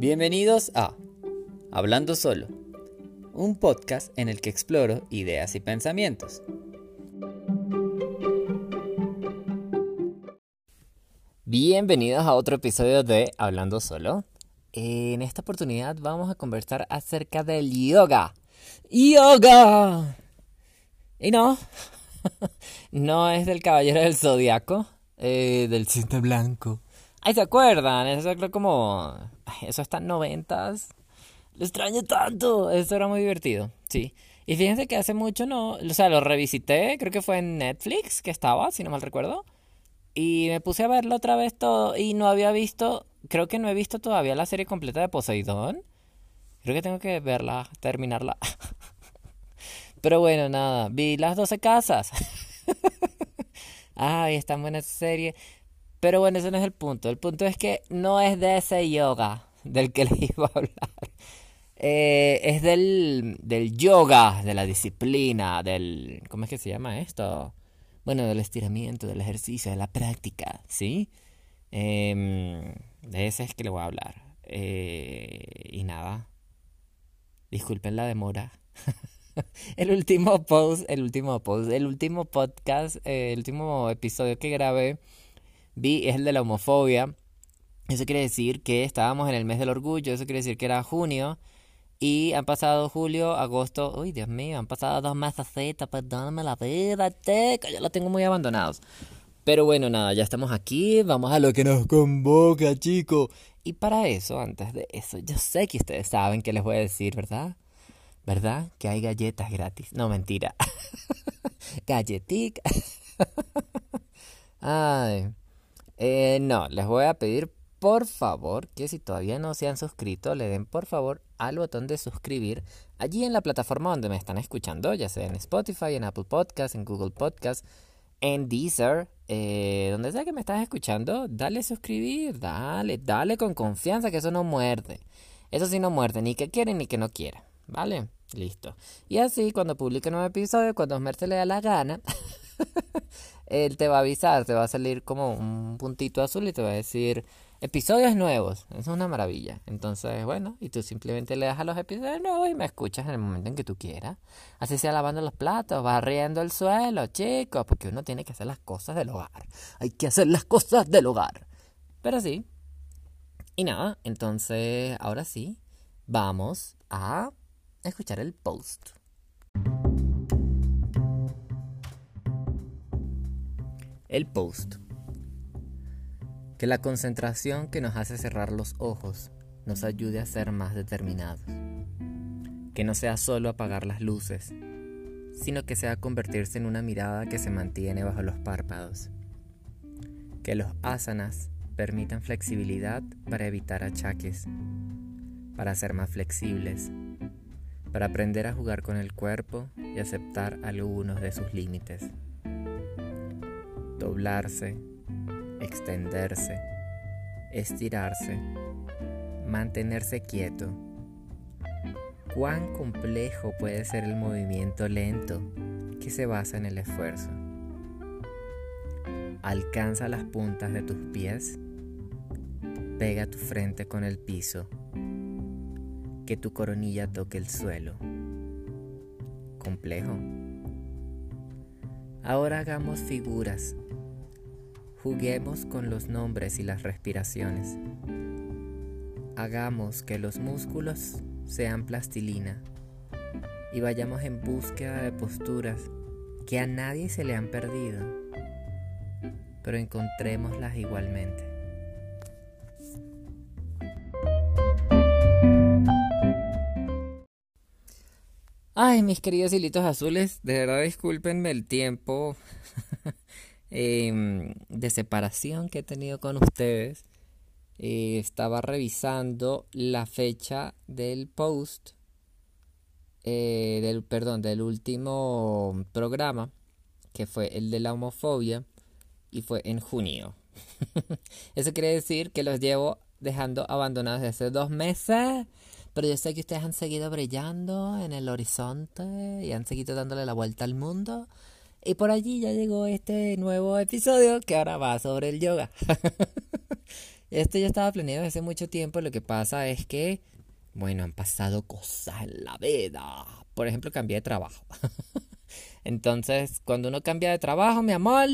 Bienvenidos a Hablando Solo, un podcast en el que exploro ideas y pensamientos. Bienvenidos a otro episodio de Hablando Solo. En esta oportunidad vamos a conversar acerca del yoga. ¡Yoga! Y no, no es del Caballero del Zodiaco, eh, del cinta blanco. Ay, ¿se acuerdan? Eso creo como... Eso está en noventas. Lo extraño tanto. Eso era muy divertido, sí. Y fíjense que hace mucho no... O sea, lo revisité. Creo que fue en Netflix que estaba, si no mal recuerdo. Y me puse a verlo otra vez todo. Y no había visto... Creo que no he visto todavía la serie completa de Poseidón. Creo que tengo que verla, terminarla. Pero bueno, nada. Vi las 12 casas. Ay, es buena esa serie. Pero bueno, ese no es el punto. El punto es que no es de ese yoga del que les iba a hablar. Eh, es del, del yoga, de la disciplina, del... ¿Cómo es que se llama esto? Bueno, del estiramiento, del ejercicio, de la práctica, ¿sí? Em, de ese es que le voy a hablar. Eh, y nada. Disculpen la demora. el último post, el último post, el último podcast, eh, el último episodio que grabé vi es el de la homofobia. Eso quiere decir que estábamos en el mes del orgullo, eso quiere decir que era junio. Y han pasado julio, agosto, uy Dios mío, han pasado dos meses, perdóname la vida, teca, ya lo tengo muy abandonados. Pero bueno, nada, ya estamos aquí, vamos a lo que nos convoca, chicos. Y para eso, antes de eso, yo sé que ustedes saben que les voy a decir, ¿verdad? ¿Verdad? Que hay galletas gratis. No, mentira. Galletica. Ay. Eh, no, les voy a pedir por favor que si todavía no se han suscrito, le den por favor al botón de suscribir allí en la plataforma donde me están escuchando, ya sea en Spotify, en Apple Podcast, en Google Podcast, en Deezer, eh, donde sea que me estás escuchando, dale suscribir, dale, dale con confianza que eso no muerde. Eso sí no muerde, ni que quiere ni que no quiera, ¿vale? Listo. Y así, cuando publique un nuevo episodio, cuando Osmer se le da la gana, él te va a avisar, te va a salir como un puntito azul y te va a decir episodios nuevos. Es una maravilla. Entonces, bueno, y tú simplemente le das a los episodios nuevos y me escuchas en el momento en que tú quieras. Así sea lavando los platos, barriendo el suelo, chicos, porque uno tiene que hacer las cosas del hogar. Hay que hacer las cosas del hogar. Pero sí. Y nada, entonces, ahora sí, vamos a escuchar el post. El post. Que la concentración que nos hace cerrar los ojos nos ayude a ser más determinados. Que no sea solo apagar las luces, sino que sea convertirse en una mirada que se mantiene bajo los párpados. Que los asanas permitan flexibilidad para evitar achaques, para ser más flexibles, para aprender a jugar con el cuerpo y aceptar algunos de sus límites doblarse, extenderse, estirarse, mantenerse quieto. ¿Cuán complejo puede ser el movimiento lento que se basa en el esfuerzo? Alcanza las puntas de tus pies, pega tu frente con el piso, que tu coronilla toque el suelo. ¿Complejo? Ahora hagamos figuras Juguemos con los nombres y las respiraciones. Hagamos que los músculos sean plastilina y vayamos en búsqueda de posturas que a nadie se le han perdido, pero encontrémoslas igualmente. Ay, mis queridos hilitos azules, de verdad discúlpenme el tiempo Em, de separación que he tenido con ustedes, eh, estaba revisando la fecha del post, eh, del, perdón, del último programa, que fue el de la homofobia, y fue en junio. Eso quiere decir que los llevo dejando abandonados desde hace dos meses. Pero yo sé que ustedes han seguido brillando en el horizonte y han seguido dándole la vuelta al mundo. Y por allí ya llegó este nuevo episodio que ahora va sobre el yoga. Esto ya estaba planeado hace mucho tiempo. Lo que pasa es que, bueno, han pasado cosas en la vida. Por ejemplo, cambié de trabajo. Entonces, cuando uno cambia de trabajo, mi amor,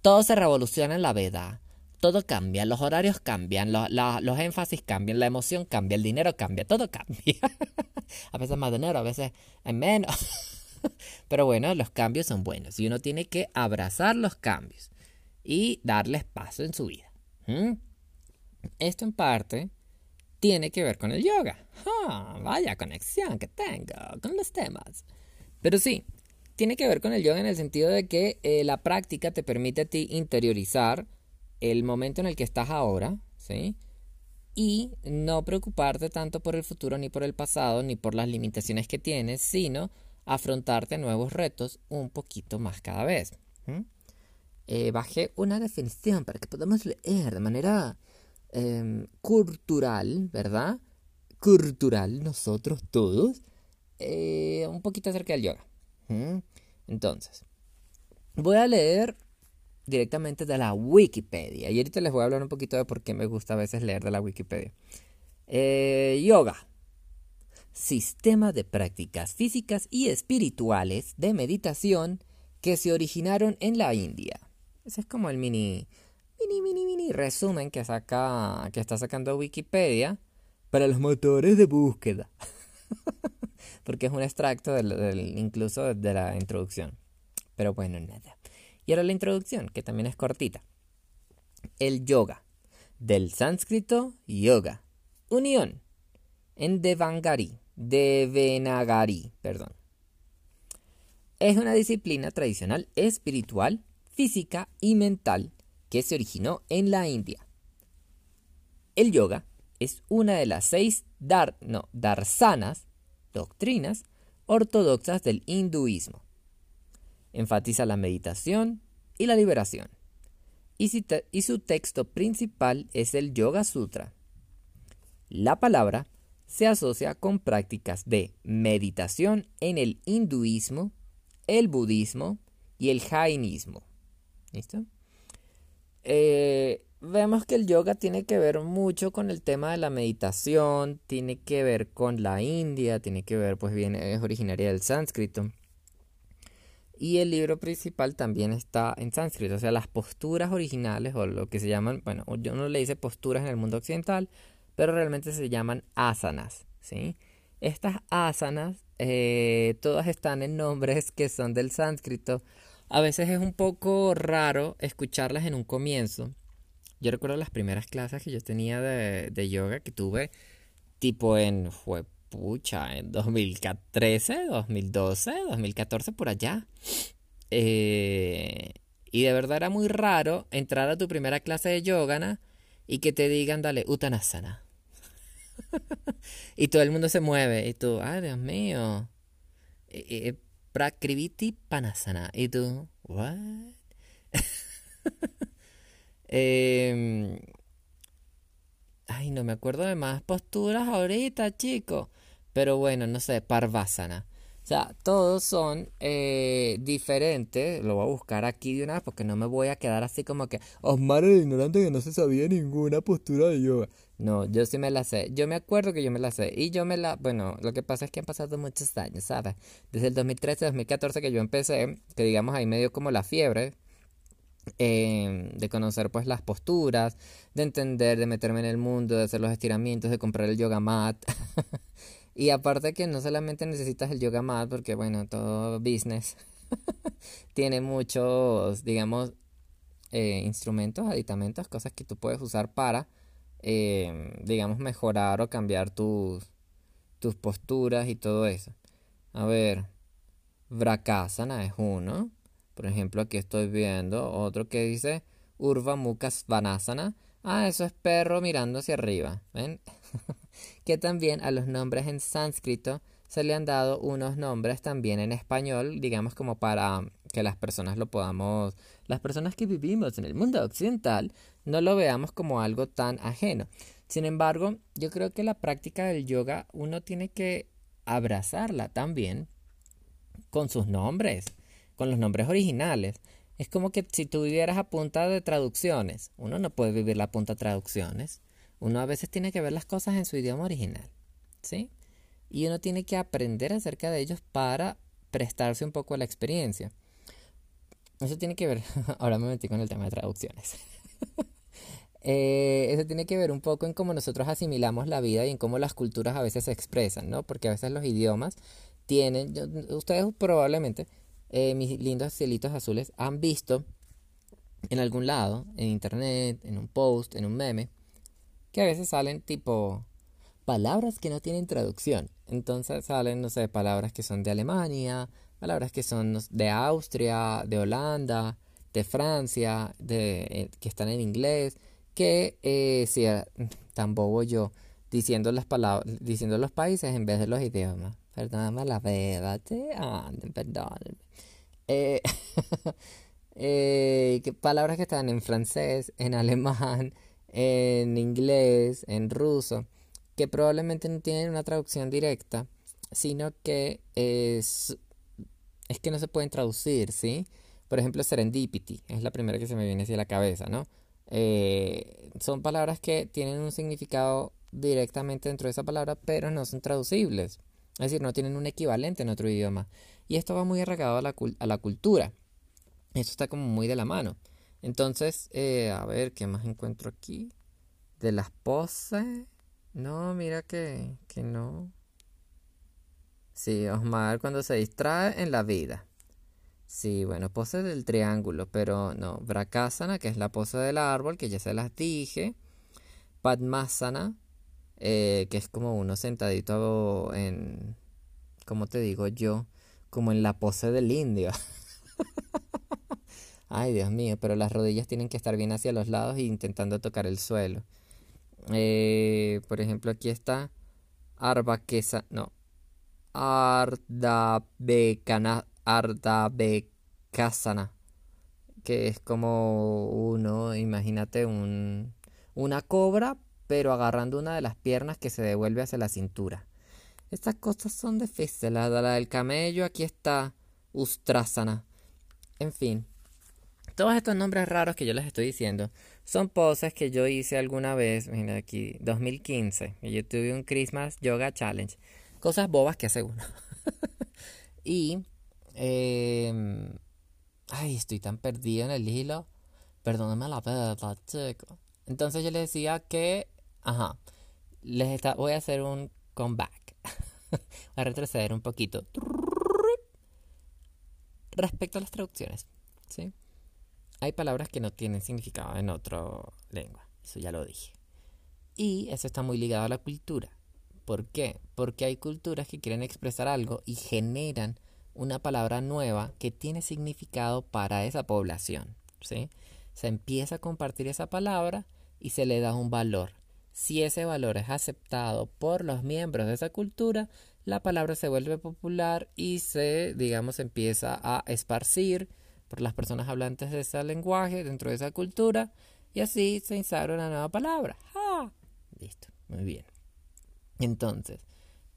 todo se revoluciona en la vida. Todo cambia, los horarios cambian, los énfasis cambian, la emoción cambia, el dinero cambia, todo cambia. a veces más dinero, a veces hay menos. Pero bueno, los cambios son buenos y uno tiene que abrazar los cambios y darles paso en su vida. Esto en parte tiene que ver con el yoga. Ah, vaya conexión que tengo con los temas. Pero sí, tiene que ver con el yoga en el sentido de que eh, la práctica te permite a ti interiorizar el momento en el que estás ahora, ¿sí? Y no preocuparte tanto por el futuro, ni por el pasado, ni por las limitaciones que tienes, sino afrontarte nuevos retos un poquito más cada vez. Eh, bajé una definición para que podamos leer de manera em, cultural, ¿verdad? Cultural, nosotros todos, eh, un poquito acerca del yoga. Entonces, voy a leer directamente de la Wikipedia. Y ahorita les voy a hablar un poquito de por qué me gusta a veces leer de la Wikipedia. Eh, yoga sistema de prácticas físicas y espirituales de meditación que se originaron en la India. Ese es como el mini, mini, mini, mini resumen que, saca, que está sacando Wikipedia para los motores de búsqueda. Porque es un extracto del, incluso de la introducción. Pero bueno, nada. Y ahora la introducción, que también es cortita. El yoga. Del sánscrito yoga. Unión. En Devangari de Venagari, perdón. Es una disciplina tradicional espiritual, física y mental que se originó en la India. El yoga es una de las seis darsanas, doctrinas ortodoxas del hinduismo. Enfatiza la meditación y la liberación. Y, y su texto principal es el Yoga Sutra. La palabra se asocia con prácticas de meditación en el hinduismo, el budismo y el jainismo. ¿Listo? Eh, vemos que el yoga tiene que ver mucho con el tema de la meditación, tiene que ver con la India, tiene que ver, pues bien, es originaria del sánscrito. Y el libro principal también está en sánscrito, o sea, las posturas originales o lo que se llaman, bueno, yo no le dice posturas en el mundo occidental, pero realmente se llaman asanas, ¿sí? Estas asanas, eh, todas están en nombres que son del sánscrito. A veces es un poco raro escucharlas en un comienzo. Yo recuerdo las primeras clases que yo tenía de, yoga que tuve tipo en, fue pucha, en 2013, 2012, 2014, por allá. Eh, y de verdad era muy raro entrar a tu primera clase de yoga y que te digan, dale, Uttanasana. y todo el mundo se mueve. Y tú, ay, Dios mío. Prakriviti Panasana. Y tú, what? Em, ay, no me acuerdo de más posturas ahorita, chico. Pero bueno, no sé, Parvasana. O sea, todos son eh, diferentes. Lo voy a buscar aquí de una vez porque no me voy a quedar así como que Osmar el ignorante que no se sabía ninguna postura de yoga. No, yo sí me la sé. Yo me acuerdo que yo me la sé. Y yo me la... Bueno, lo que pasa es que han pasado muchos años, ¿sabes? Desde el 2013, 2014 que yo empecé, que digamos ahí medio como la fiebre. Eh, de conocer pues las posturas, de entender, de meterme en el mundo, de hacer los estiramientos, de comprar el yoga mat. Y aparte que no solamente necesitas el yoga mat, porque bueno, todo business tiene muchos, digamos, eh, instrumentos, aditamentos, cosas que tú puedes usar para, eh, digamos, mejorar o cambiar tus, tus posturas y todo eso. A ver, Vrakasana es uno. Por ejemplo, aquí estoy viendo otro que dice Urva Mukha Svanasana. Ah, eso es perro mirando hacia arriba. ¿Ven? que también a los nombres en sánscrito se le han dado unos nombres también en español, digamos como para que las personas lo podamos, las personas que vivimos en el mundo occidental, no lo veamos como algo tan ajeno. Sin embargo, yo creo que la práctica del yoga uno tiene que abrazarla también con sus nombres, con los nombres originales. Es como que si tú vivieras a punta de traducciones, uno no puede vivir la punta de traducciones. Uno a veces tiene que ver las cosas en su idioma original, ¿sí? Y uno tiene que aprender acerca de ellos para prestarse un poco a la experiencia. Eso tiene que ver, ahora me metí con el tema de traducciones. Eh, eso tiene que ver un poco en cómo nosotros asimilamos la vida y en cómo las culturas a veces se expresan, ¿no? Porque a veces los idiomas tienen, ustedes probablemente, eh, mis lindos cielitos azules, han visto en algún lado, en internet, en un post, en un meme, que a veces salen tipo palabras que no tienen traducción. Entonces salen, no sé, palabras que son de Alemania, palabras que son de Austria, de Holanda, de Francia, de, eh, que están en inglés, que eh, si tan bobo yo diciendo las palabras, diciendo los países en vez de los idiomas. Perdóname la verdad, perdón. Eh, eh, palabras que están en francés, en alemán, en inglés, en ruso, que probablemente no tienen una traducción directa, sino que es, es que no se pueden traducir, ¿sí? Por ejemplo, serendipity, es la primera que se me viene hacia la cabeza, ¿no? Eh, son palabras que tienen un significado directamente dentro de esa palabra, pero no son traducibles. Es decir, no tienen un equivalente en otro idioma. Y esto va muy arraigado a la, a la cultura. Eso está como muy de la mano. Entonces, eh, a ver, ¿qué más encuentro aquí? De las poses. No, mira que, que no. Sí, Osmar cuando se distrae en la vida. Sí, bueno, pose del triángulo, pero no. Brakasana, que es la pose del árbol, que ya se las dije. Padmasana, eh, que es como uno sentadito en, ¿cómo te digo yo? Como en la pose del indio. Ay, Dios mío, pero las rodillas tienen que estar bien hacia los lados e intentando tocar el suelo. Eh, por ejemplo, aquí está Arbakesa, no, Ardabekana, Ardabekasana, que es como uno, imagínate un, una cobra, pero agarrando una de las piernas que se devuelve hacia la cintura. Estas cosas son difíciles. La, la del camello, aquí está Ustrasana. En fin, todos estos nombres raros que yo les estoy diciendo son poses que yo hice alguna vez, mira aquí, 2015, y yo tuve un Christmas Yoga Challenge. Cosas bobas que hace uno. y, eh, ay, estoy tan perdido en el hilo. Perdóname la verdad, chico. Entonces yo les decía que Ajá. Les está, voy a hacer un comeback. voy a retroceder un poquito. Respecto a las traducciones, ¿sí? Hay palabras que no tienen significado en otra lengua. Eso ya lo dije. Y eso está muy ligado a la cultura. ¿Por qué? Porque hay culturas que quieren expresar algo y generan una palabra nueva que tiene significado para esa población. Se empieza a compartir esa palabra y se le da un valor. Si ese valor es aceptado por los miembros de esa cultura, la palabra se vuelve popular y se, digamos, empieza a esparcir por las personas hablantes de ese lenguaje dentro de esa cultura y así se instaura una nueva palabra. ¡Ah! Listo, muy bien. Entonces,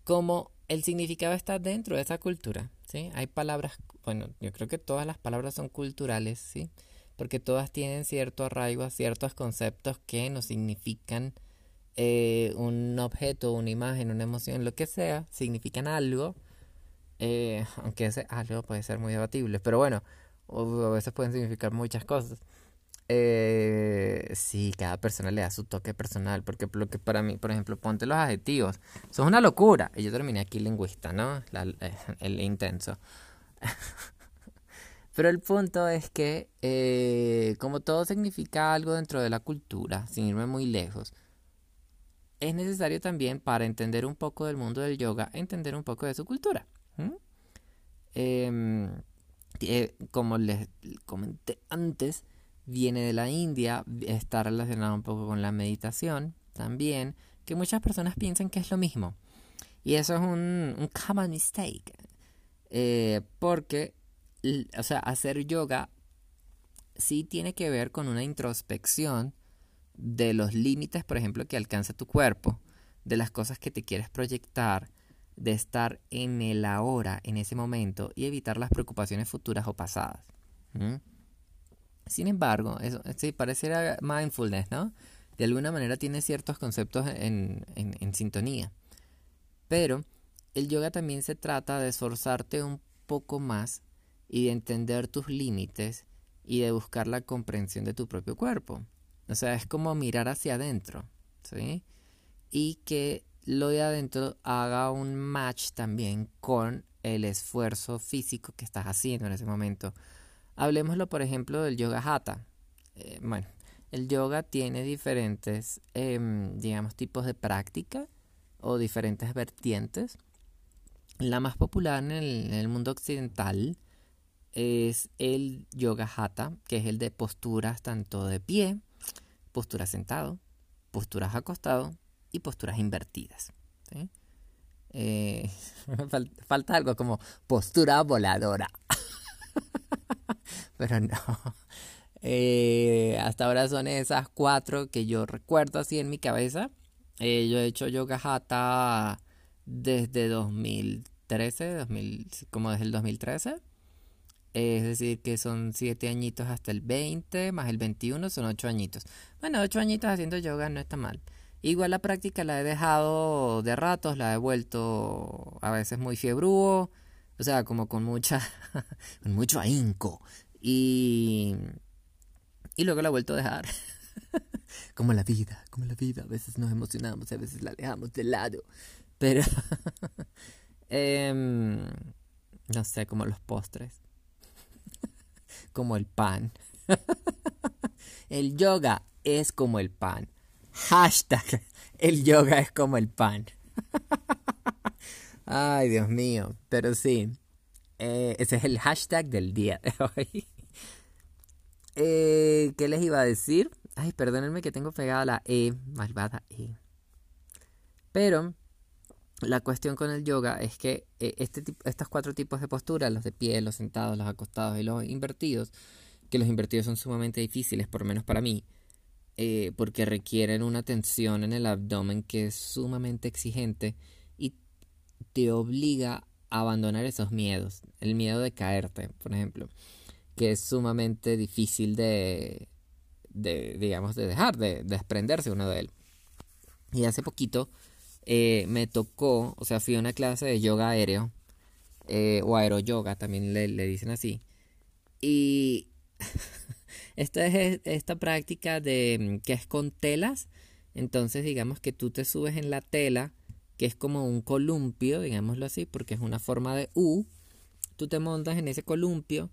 como el significado está dentro de esa cultura, ¿sí? Hay palabras, bueno, yo creo que todas las palabras son culturales, ¿sí? Porque todas tienen cierto arraigo a ciertos conceptos que nos significan eh, un objeto, una imagen, una emoción, lo que sea, significan algo, eh, aunque ese algo puede ser muy debatible, pero bueno, a veces pueden significar muchas cosas. Eh, sí, cada persona le da su toque personal, porque lo que para mí, por ejemplo, ponte los adjetivos, eso es una locura. Y yo terminé aquí lingüista, ¿no? Eh, el intenso. Pero el punto es que, como todo significa algo dentro de la cultura, sin irme muy lejos, es necesario también para entender un poco del mundo del yoga, entender un poco de su cultura. Em, eh, como les comenté antes, viene de la India, está relacionado un poco con la meditación también, que muchas personas piensan que es lo mismo. Y eso es un, un common mistake. Eh, porque, o sea, hacer yoga sí tiene que ver con una introspección de los límites, por ejemplo, que alcanza tu cuerpo, de las cosas que te quieres proyectar, de estar en el ahora, en ese momento, y evitar las preocupaciones futuras o pasadas. Sin embargo, eso sí pareciera mindfulness, ¿no? De alguna manera tiene ciertos conceptos en, en sintonía. Pero el yoga también se trata de esforzarte un poco más y de entender tus límites y de buscar la comprensión de tu propio cuerpo. O sea, es como mirar hacia adentro, ¿sí? Y que lo de adentro haga un match también con el esfuerzo físico que estás haciendo en ese momento. Hablemoslo, por ejemplo, del yoga hatha. Eh, bueno, el yoga tiene diferentes, em, digamos, tipos de práctica o diferentes vertientes. La más popular en el, mundo occidental es el yoga hatha, que es el de posturas tanto de pie, posturas sentado, posturas acostado y posturas invertidas. Eh, falta algo como postura voladora. Pero no. Eh, hasta ahora son esas cuatro que yo recuerdo así en mi cabeza. Eh, yo he hecho yoga hatha desde 2013, como desde el 2013. Es decir, que son 7 añitos hasta el 20, más el 21 son 8 añitos. Bueno, 8 añitos haciendo yoga no está mal. Igual la práctica la he dejado de ratos, la he vuelto a veces muy fiebrúo, o sea, como con mucha, con mucho ahínco. Y, y luego la he vuelto a dejar. como la vida, como la vida. A veces nos emocionamos, a veces la dejamos de lado. Pero, em, no sé, como los postres. como el pan. el yoga es como el pan. Hashtag, el yoga es como el pan. Ay, Dios mío. Pero sí, eh, ese es el hashtag del día de hoy. Eh, ¿Qué les iba a decir? Ay, perdónenme que tengo pegada la E, malvada E. Pero la cuestión con el yoga es que eh, este, estos cuatro tipos de posturas, los de pie, los sentados, los acostados y los invertidos, que los invertidos son sumamente difíciles, por lo menos para mí, eh, porque requieren una tensión en el abdomen que es sumamente exigente y te obliga a abandonar esos miedos, el miedo de caerte, por ejemplo, que es sumamente difícil de, de digamos, de dejar, de, desprenderse uno de él. Y hace poquito eh, me tocó, o sea, fui a una clase de yoga aéreo, eh, o aeroyoga, también le, le dicen así. Y esta es esta práctica de mm, que es con telas. Entonces, digamos que tú te subes en la tela, que es como un columpio, digámoslo así, porque es una forma de U. Tú te montas en ese columpio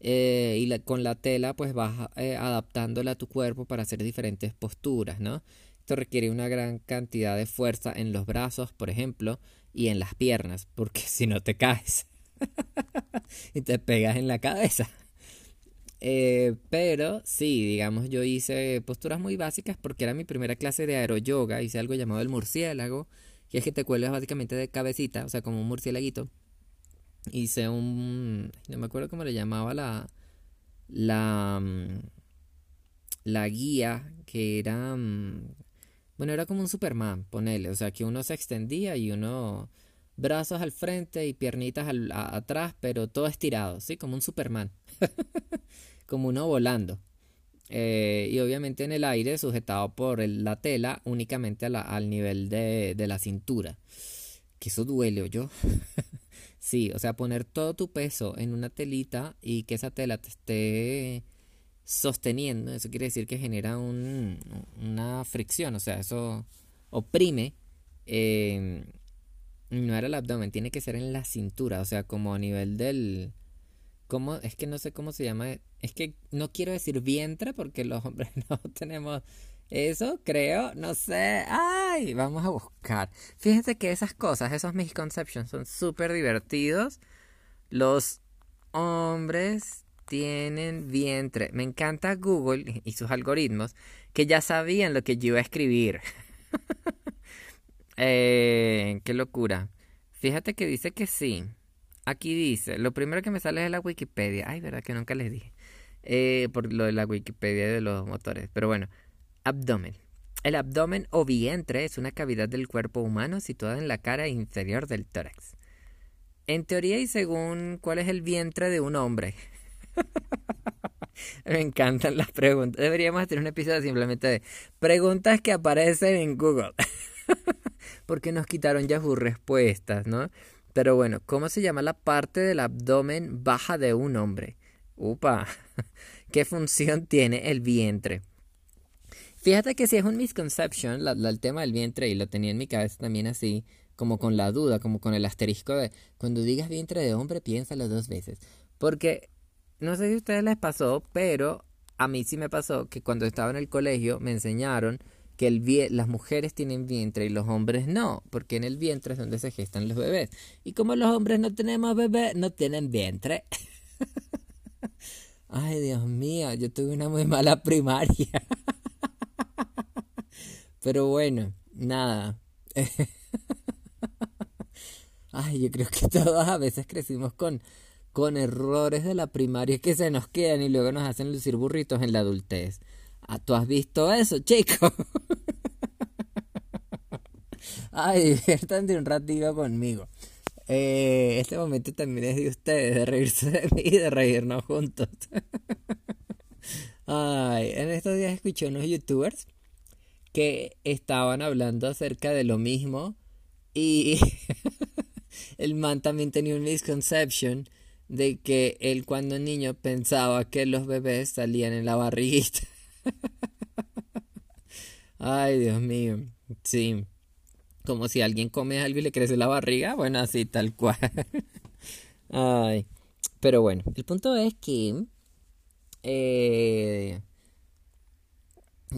eh, y con la tela pues vas adaptándola a tu cuerpo para hacer diferentes posturas, ¿no? requiere una gran cantidad de fuerza en los brazos, por ejemplo, y en las piernas, porque si no te caes y te pegas en la cabeza. Eh, pero sí, digamos, yo hice posturas muy básicas porque era mi primera clase de aeroyoga. Hice algo llamado el murciélago, que es que te cuelgas básicamente de cabecita, o sea, como un murciélaguito. Hice un. No me acuerdo cómo le llamaba la. La. Mm, la guía, que era. Mm, bueno, era como un Superman, ponele. O sea, que uno se extendía y uno brazos al frente y piernitas atrás, pero todo estirado, ¿sí? Como un Superman. como uno volando. Eh, y obviamente en el aire sujetado por la tela únicamente al nivel de, la cintura. Que eso duele, ¿o yo? sí, o sea, poner todo tu peso en una telita y que esa tela te esté sosteniendo, eso quiere decir que genera un, una fricción, o sea, eso oprime, em, no era el abdomen, tiene que ser en la cintura, o sea, como a nivel del... ¿Cómo? Es que no sé cómo se llama, es que no quiero decir vientre porque los hombres no tenemos eso, creo, no sé, ay, vamos a buscar. Fíjense que esas cosas, esos misconceptions son súper divertidos. Los hombres tienen vientre. Me encanta Google y sus algoritmos que ya sabían lo que yo iba a escribir. eh, qué locura. Fíjate que dice que sí. Aquí dice, lo primero que me sale es la Wikipedia. Ay, verdad que nunca les dije. Eh, por lo de la Wikipedia de los motores. Pero bueno, abdomen. El abdomen o vientre es una cavidad del cuerpo humano situada en la cara inferior del tórax. En teoría y según cuál es el vientre de un hombre. Me encantan las preguntas. Deberíamos hacer un episodio simplemente de preguntas que aparecen en Google. Porque nos quitaron Yahoo respuestas, ¿no? Pero bueno, ¿cómo se llama la parte del abdomen baja de un hombre? Upa, ¿qué función tiene el vientre? Fíjate que si es un misconception, el tema del vientre, y lo tenía en mi cabeza también así, como con la duda, como con el asterisco de cuando digas vientre de hombre, piénsalo dos veces. Porque no sé si a ustedes les pasó, pero a mí sí me pasó que cuando estaba en el colegio me enseñaron que el las mujeres tienen vientre y los hombres no, porque en el vientre es donde se gestan los bebés. Y como los hombres no tenemos bebé, no tienen vientre. Ay, Dios mío, yo tuve una muy mala primaria. Pero bueno, nada. Ay, yo creo que todos a veces crecimos con, con errores de la primaria que se nos quedan y luego nos hacen lucir burritos en la adultez. Ah, ¿Tú has visto eso, chico? Ay, diviértanse un ratito conmigo. Eh, este momento también es de ustedes, de reírse de mí y de reírnos juntos. Ay, en estos días escuché unos youtubers que estaban hablando acerca de lo mismo y el man también tenía un misconception de que él cuando niño pensaba que los bebés salían en la barriguita. Ay, Dios mío. Sí. Como si alguien come algo y le crece la barriga. Bueno, así tal cual. Ay. Pero bueno, el punto es que... Eh,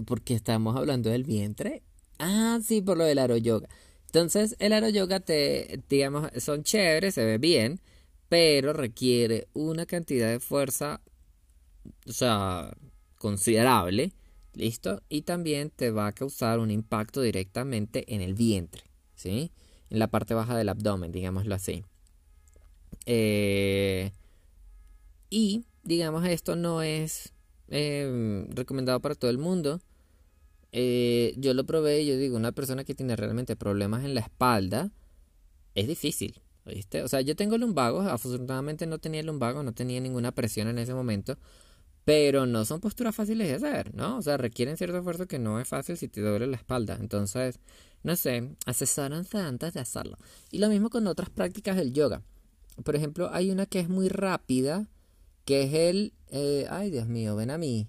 porque estamos hablando del vientre. Ah, sí, por lo del yoga. Entonces, el yoga te, digamos, son chéveres, se ve bien, pero requiere una cantidad de fuerza, o sea, considerable ¿Listo? Y también te va a causar un impacto directamente en el vientre, ¿sí? En la parte baja del abdomen, digámoslo así. Eh, y, digamos, esto no es em, recomendado para todo el mundo. Eh, yo lo probé y yo digo, una persona que tiene realmente problemas en la espalda, es difícil, ¿viste? O sea, yo tengo lumbago, afortunadamente no tenía lumbago, no tenía ninguna presión en ese momento, pero no son posturas fáciles de hacer, ¿no? O sea, requieren cierto esfuerzo que no es fácil si te duele la espalda. Entonces, no sé, asesórense antes de hacerlo. Y lo mismo con otras prácticas del yoga. Por ejemplo, hay una que es muy rápida, que es el... Eh, ay, Dios mío, ven a mí.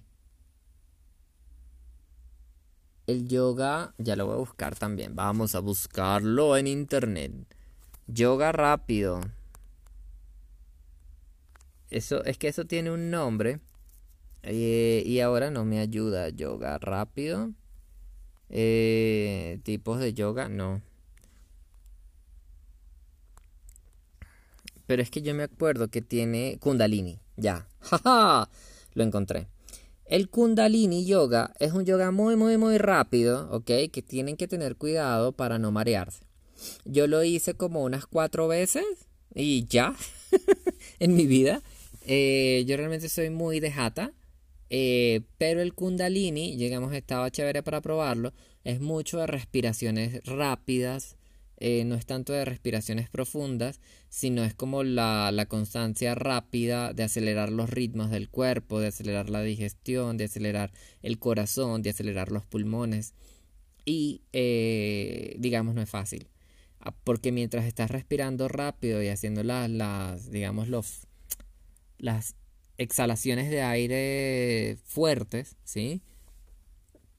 El yoga, ya lo voy a buscar también. Vamos a buscarlo en internet. Yoga rápido. Eso, es que eso tiene un nombre. Eh, y ahora no me ayuda. Yoga rápido. Eh, tipos de yoga, no. Pero es que yo me acuerdo que tiene Kundalini. Ya. ¡Ja, Lo encontré. El Kundalini Yoga es un yoga muy, muy, muy rápido, ¿ok? Que tienen que tener cuidado para no marearse. Yo lo hice como unas cuatro veces y ya en mi vida. Eh, yo realmente soy muy de jata. Eh, pero el kundalini, llegamos, estaba chévere para probarlo, es mucho de respiraciones rápidas, eh, no es tanto de respiraciones profundas, sino es como la, constancia rápida de acelerar los ritmos del cuerpo, de acelerar la digestión, de acelerar el corazón, de acelerar los pulmones. Y eh, digamos, no es fácil. Ah, porque mientras estás respirando rápido y haciendo las, las digamos, los, las exhalaciones de aire fuertes, ¿sí?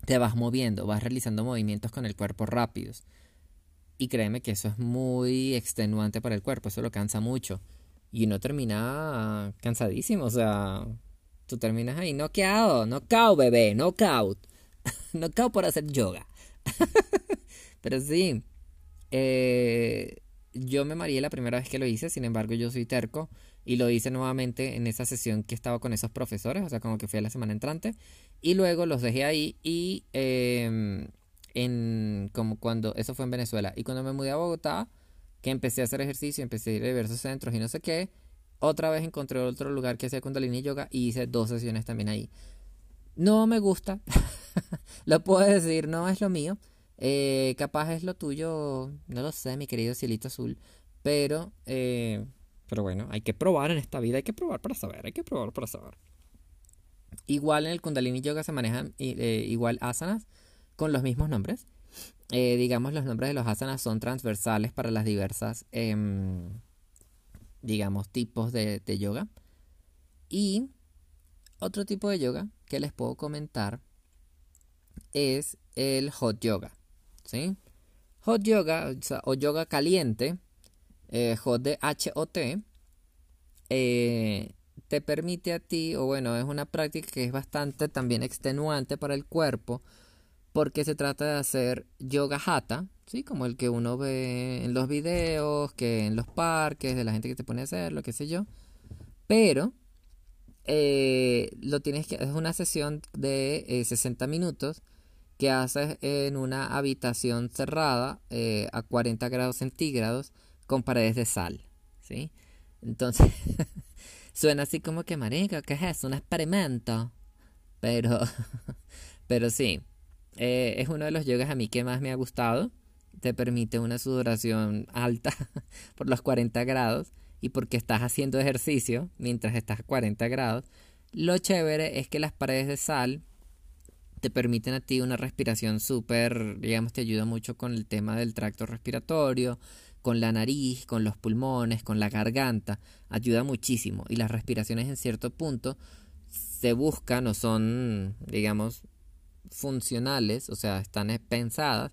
Te vas moviendo, vas realizando movimientos con el cuerpo rápidos. Y créeme que eso es muy extenuante para el cuerpo, eso lo cansa mucho. Y uno termina cansadísimo, o sea, tú terminas ahí noqueado, knockout, bebé, knockout. knockout por hacer yoga. Pero sí, eh, yo me mareé la primera vez que lo hice, sin embargo yo soy terco y lo hice nuevamente en esa sesión que estaba con esos profesores, o sea, como que fui a la semana entrante, y luego los dejé ahí y em, en como cuando, eso fue en Venezuela, y cuando me mudé a Bogotá, que empecé a hacer ejercicio, empecé a ir a diversos centros y no sé qué, otra vez encontré otro lugar que hacía Kundalini Yoga y hice dos sesiones también ahí. No me gusta, lo puedo decir, no es lo mío. Eh, capaz es lo tuyo, no lo sé, mi querido cielito azul. Pero eh, pero bueno, hay que probar en esta vida, hay que probar para saber, hay que probar para saber. Igual en el Kundalini Yoga se manejan eh, igual asanas con los mismos nombres. Eh, digamos, los nombres de los asanas son transversales para las diversas, em, digamos, tipos de, de yoga. Y otro tipo de yoga que les puedo comentar es el hot yoga. ¿sí? Hot yoga o, yoga caliente, eh, de H-O-T, eh, te permite a ti, o bueno, es una práctica que es bastante también extenuante para el cuerpo, porque se trata de hacer yoga hatha, ¿sí? Como el que uno ve en los videos, que en los parques, de la gente que te pone a hacer, lo que sé yo. Pero eh, lo tienes que, es una sesión de 60 minutos que haces en una habitación cerrada eh, a 40 grados centígrados con paredes de sal, ¿sí? Entonces, suena así como que, marica, ¿qué es eso? Un experimento. Pero, pero sí, eh, es uno de los yogas a mí que más me ha gustado. Te permite una sudoración alta por los 40 grados y porque estás haciendo ejercicio mientras estás a 40 grados. Lo chévere es que las paredes de sal te permiten a ti una respiración súper, digamos, te ayuda mucho con el tema del tracto respiratorio, con la nariz, con los pulmones, con la garganta, ayuda muchísimo. Y las respiraciones en cierto punto se buscan o son, digamos, funcionales, o sea, están pensadas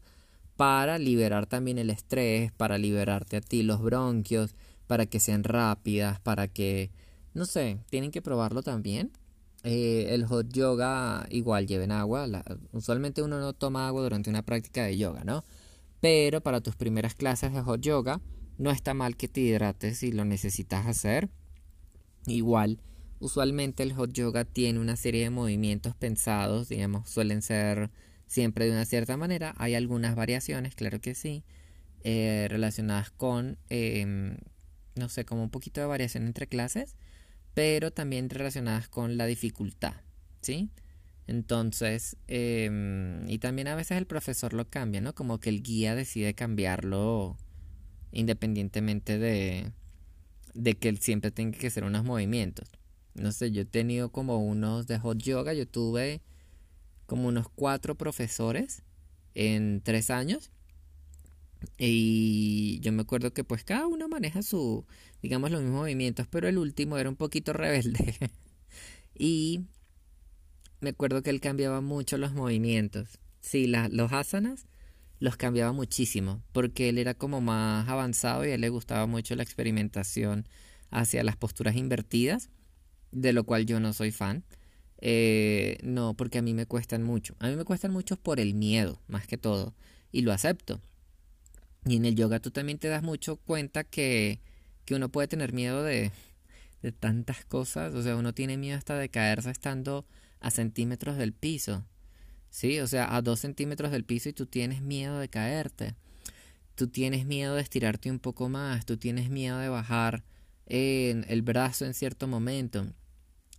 para liberar también el estrés, para liberarte a ti los bronquios, para que sean rápidas, para que, no sé, tienen que probarlo también eh, el hot yoga igual lleven agua. usualmente uno no toma agua durante una práctica de yoga, ¿no? Pero para tus primeras clases de hot yoga no está mal que te hidrates si lo necesitas hacer. Igual, usualmente el hot yoga tiene una serie de movimientos pensados, digamos, suelen ser siempre de una cierta manera. Hay algunas variaciones, claro que sí, eh, relacionadas con, em, no sé, como un poquito de variación entre clases pero también relacionadas con la dificultad, ¿sí? Entonces, em, y también a veces el profesor lo cambia, ¿no? Como que el guía decide cambiarlo independientemente de, de que él siempre tenga que hacer unos movimientos. No sé, yo he tenido como unos de hot yoga, yo tuve como unos cuatro profesores en tres años y yo me acuerdo que pues cada uno maneja su, digamos, los mismos movimientos, pero el último era un poquito rebelde. y me acuerdo que él cambiaba mucho los movimientos. Sí, los asanas los cambiaba muchísimo, porque él era como más avanzado y a él le gustaba mucho la experimentación hacia las posturas invertidas, de lo cual yo no soy fan. Eh, no, porque a mí me cuestan mucho. A mí me cuestan mucho por el miedo, más que todo. Y lo acepto. Y en el yoga tú también te das mucho cuenta que, que uno puede tener miedo de, de tantas cosas. O sea, uno tiene miedo hasta de caerse estando a centímetros del piso. Sí, o sea, a dos centímetros del piso y tú tienes miedo de caerte. Tú tienes miedo de estirarte un poco más. Tú tienes miedo de bajar en el brazo en cierto momento.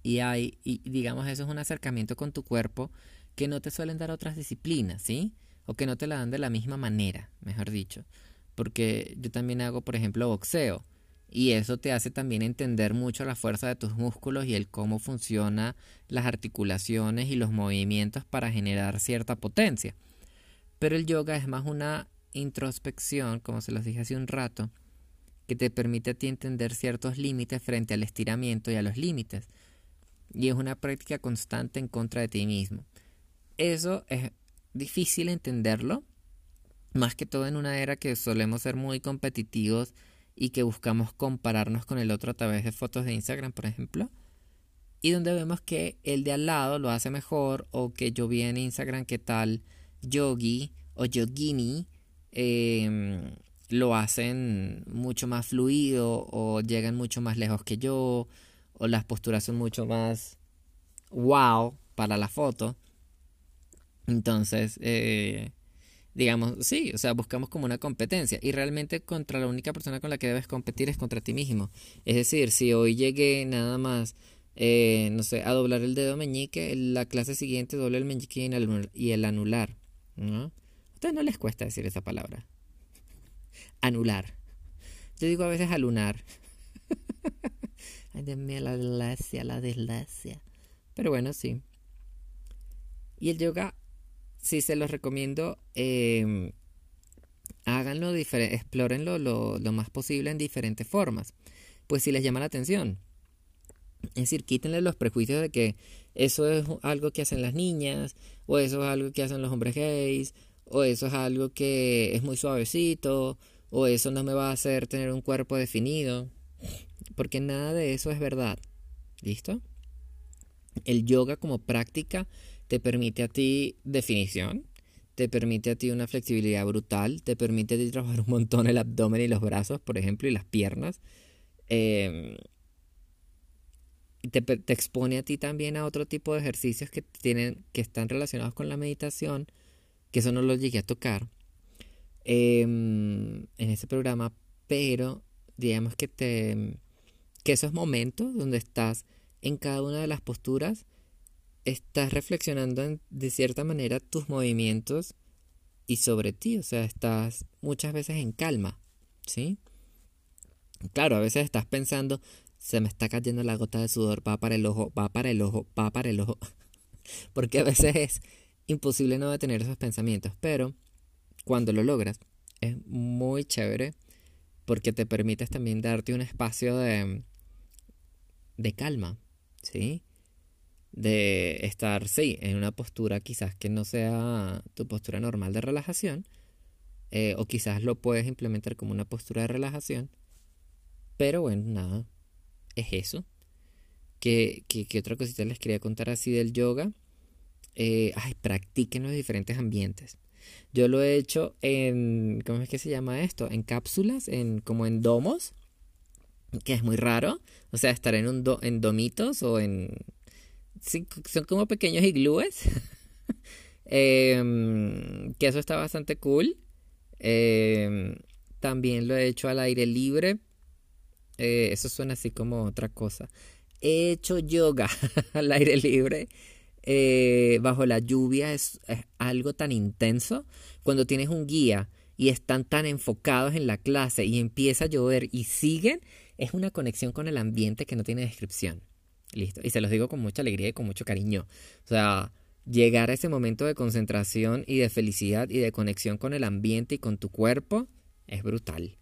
Y hay, y digamos, eso es un acercamiento con tu cuerpo que no te suelen dar otras disciplinas, ¿sí? o que no te la dan de la misma manera, mejor dicho. Porque yo también hago, por ejemplo, boxeo. Y eso te hace también entender mucho la fuerza de tus músculos y el cómo funcionan las articulaciones y los movimientos para generar cierta potencia. Pero el yoga es más una introspección, como se los dije hace un rato, que te permite a ti entender ciertos límites frente al estiramiento y a los límites. Y es una práctica constante en contra de ti mismo. Eso es difícil entenderlo, más que todo en una era que solemos ser muy competitivos y que buscamos compararnos con el otro a través de fotos de Instagram, por ejemplo, y donde vemos que el de al lado lo hace mejor o que yo vi en Instagram que tal yogi o yogini em, lo hacen mucho más fluido o llegan mucho más lejos que yo o las posturas son mucho más wow para la foto. Entonces, eh, digamos, sí, o sea, buscamos como una competencia y realmente contra la única persona con la que debes competir es contra ti mismo. Es decir, si hoy llegué nada más, eh, no sé, a doblar el dedo meñique, la clase siguiente doble el meñique y el anular, ¿no? A ustedes no les cuesta decir esa palabra. Anular. Yo digo a veces alunar. Ay, Dios mío, la desgracia, la desgracia. Pero bueno, sí. Y el yoga, sí se los recomiendo. Eh, háganlo, explórenlo lo, lo más posible en diferentes formas. Pues si les llama la atención. Es decir, quítenle los prejuicios de que eso es algo que hacen las niñas, o eso es algo que hacen los hombres gays, o eso es algo que es muy suavecito, o eso no me va a hacer tener un cuerpo definido, porque nada de eso es verdad. ¿Listo? El yoga como práctica te permite a ti definición, te permite a ti una flexibilidad brutal, te permite a ti trabajar un montón el abdomen y los brazos, por ejemplo, y las piernas. Eh, te, te, expone a ti también a otro tipo de ejercicios que, tienen, que están relacionados con la meditación, que eso no lo llegué a tocar em, en ese programa, pero digamos que, te, que esos momentos donde estás en cada una de las posturas, estás reflexionando de cierta manera tus movimientos y sobre ti, o sea, estás muchas veces en calma, ¿sí? Claro, a veces estás pensando, se me está cayendo la gota de sudor, va para el ojo, va para el ojo, va para el ojo. Porque a veces es imposible no detener esos pensamientos, pero cuando lo logras es muy chévere porque te permites también darte un espacio de, de calma, ¿sí? De estar, sí, en una postura quizás que no sea tu postura normal de relajación, eh, o quizás lo puedes implementar como una postura de relajación, pero bueno, nada, es eso. ¿Qué, otra cosita les quería contar así del yoga? Eh, ay, practiquen los diferentes ambientes. Yo lo he hecho en, ¿cómo es que se llama esto? En cápsulas, en, como en domos, que es muy raro. O sea, estar en, un en domitos o en... son como pequeños iglúes. Em, que eso está bastante cool. Em, también lo he hecho al aire libre, eh, eso suena así como otra cosa. He hecho yoga al aire libre. Eh, bajo la lluvia es, algo tan intenso. Cuando tienes un guía y están tan enfocados en la clase y empieza a llover y siguen, es una conexión con el ambiente que no tiene descripción. Listo. Y se los digo con mucha alegría y con mucho cariño. O sea, llegar a ese momento de concentración y de felicidad y de conexión con el ambiente y con tu cuerpo es brutal.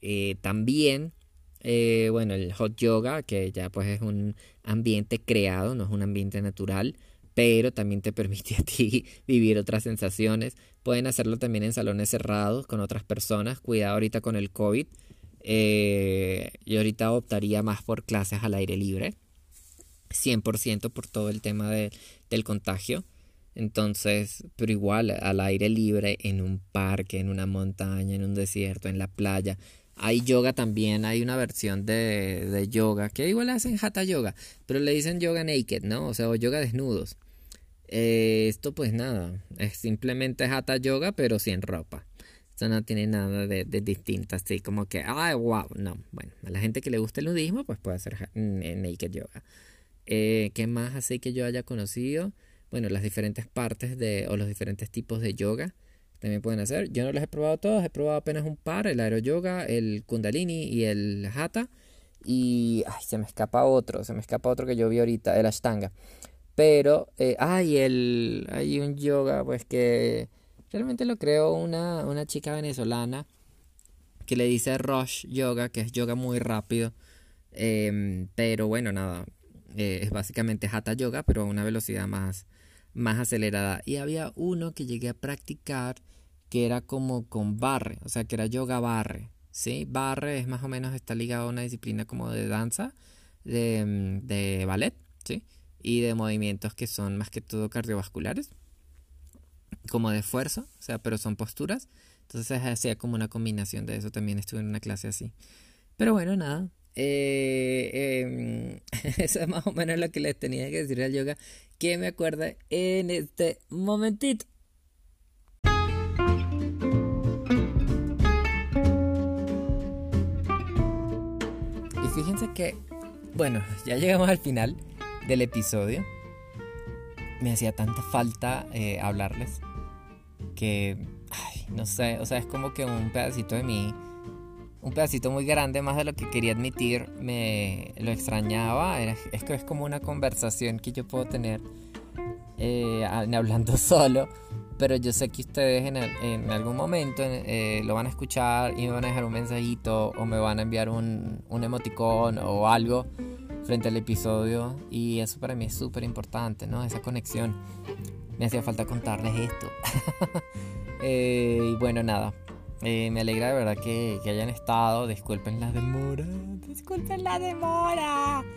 Eh, también eh, bueno, el hot yoga, que ya pues es un ambiente creado, no es un ambiente natural, pero también te permite a ti vivir otras sensaciones. Pueden hacerlo también en salones cerrados con otras personas. Cuidado ahorita con el COVID. Eh, yo ahorita optaría más por clases al aire libre. 100% por todo el tema del contagio. Entonces, pero igual al aire libre, en un parque, en una montaña, en un desierto, en la playa, hay yoga también, hay una versión de, de yoga que igual hacen hatha yoga, pero le dicen yoga naked, ¿no? O sea, o yoga desnudos. Eh, esto pues nada, es simplemente hatha yoga pero sin ropa. Esto no tiene nada de, de, distinto, así como que, ay, wow, no. Bueno, a la gente que le gusta el nudismo pues puede hacer naked yoga. Eh, ¿Qué más así que yo haya conocido? Bueno, las diferentes partes de, o los diferentes tipos de yoga también pueden hacer. Yo no los he probado todos, he probado apenas un par, el aero yoga, el kundalini y el hatha. Y ay, se me escapa otro, se me escapa otro que yo vi ahorita, el ashtanga. Pero, eh, el, hay un yoga, pues que realmente lo creo una, una chica venezolana que le dice Rush Yoga, que es yoga muy rápido. Em, pero bueno, nada, eh, es básicamente hatha yoga, pero a una velocidad más, más acelerada. Y había uno que llegué a practicar que era como con barre, o sea, que era yoga barre, ¿sí? Barre es más o menos, está ligado a una disciplina como de danza, de, mm, de ballet, ¿sí? Y de movimientos que son más que todo cardiovasculares, como de esfuerzo, o sea, pero son posturas. Entonces hacía como una combinación de eso, también estuve en una clase así. Pero bueno, nada, eh, em, eso es más o menos lo que les tenía que decir al yoga que me acuerda en este momentito. fíjense que, bueno, ya llegamos al final del episodio. Me hacía tanta falta eh, hablarles que, ay, no sé, o sea, es como que un pedacito de mí, un pedacito muy grande, más de lo que quería admitir, me lo extrañaba. es que es como una conversación que yo puedo tener eh, hablando solo. Pero yo sé que ustedes en, algún momento eh, lo van a escuchar y me van a dejar un mensajito o me van a enviar un, un emoticón o algo frente al episodio. Y eso para mí es súper importante, ¿no? Esa conexión. Me hacía falta contarles esto. Eh, y bueno, nada. Eh, me alegra de verdad que, hayan estado. Disculpen la demora. Disculpen la demora.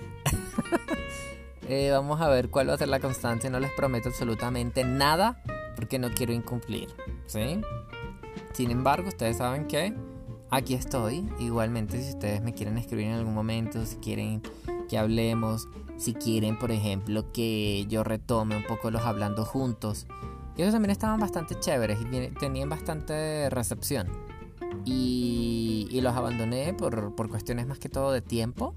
Eh, vamos a ver cuál va a ser la constancia. No les prometo absolutamente nada porque no quiero incumplir. ¿Sí? Sin embargo, ustedes saben que aquí estoy. Igualmente, si ustedes me quieren escribir en algún momento, si quieren que hablemos, si quieren, por ejemplo, que yo retome un poco los hablando juntos. Y esos también estaban bastante chéveres y tenían bastante recepción. Y, los abandoné por, cuestiones más que todo de tiempo.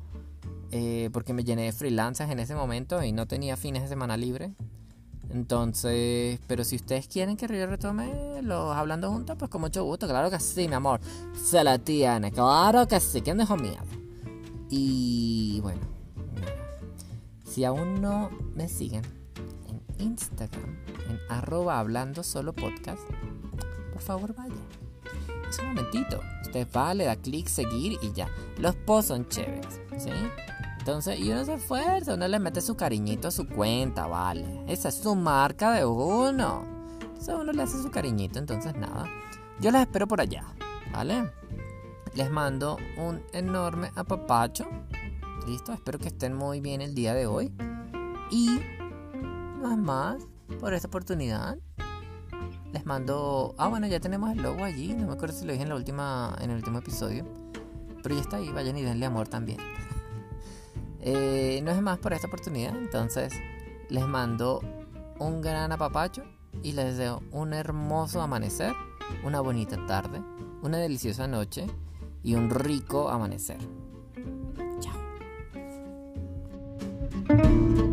Eh, porque me llené de freelancers en ese momento y no tenía fines de semana libre. Entonces, pero si ustedes quieren que yo retome los hablando juntos, pues con mucho gusto, claro que sí, mi amor. Se la tiene, claro que sí, ¿quién dejó miedo? Y bueno, si aún no me siguen en Instagram, en arroba hablando solo podcast, por favor vaya. Es un momentito. Usted va, le da clic, seguir y ya. Los posts son chéveres, ¿sí? Entonces, y uno se esfuerza, uno le mete su cariñito a su cuenta, vale. Esa es su marca de uno. Entonces uno le hace su cariñito, entonces nada. Yo les espero por allá, ¿vale? Les mando un enorme apapacho Listo, espero que estén muy bien el día de hoy. Y es más por esta oportunidad. Les mando. Ah, bueno, ya tenemos el logo allí. No me acuerdo si lo dije en la última. en el último episodio. Pero ya está ahí, vayan y denle amor también. eh, no es más por esta oportunidad. Entonces, les mando un gran apapacho y les deseo un hermoso amanecer, una bonita tarde, una deliciosa noche y un rico amanecer. you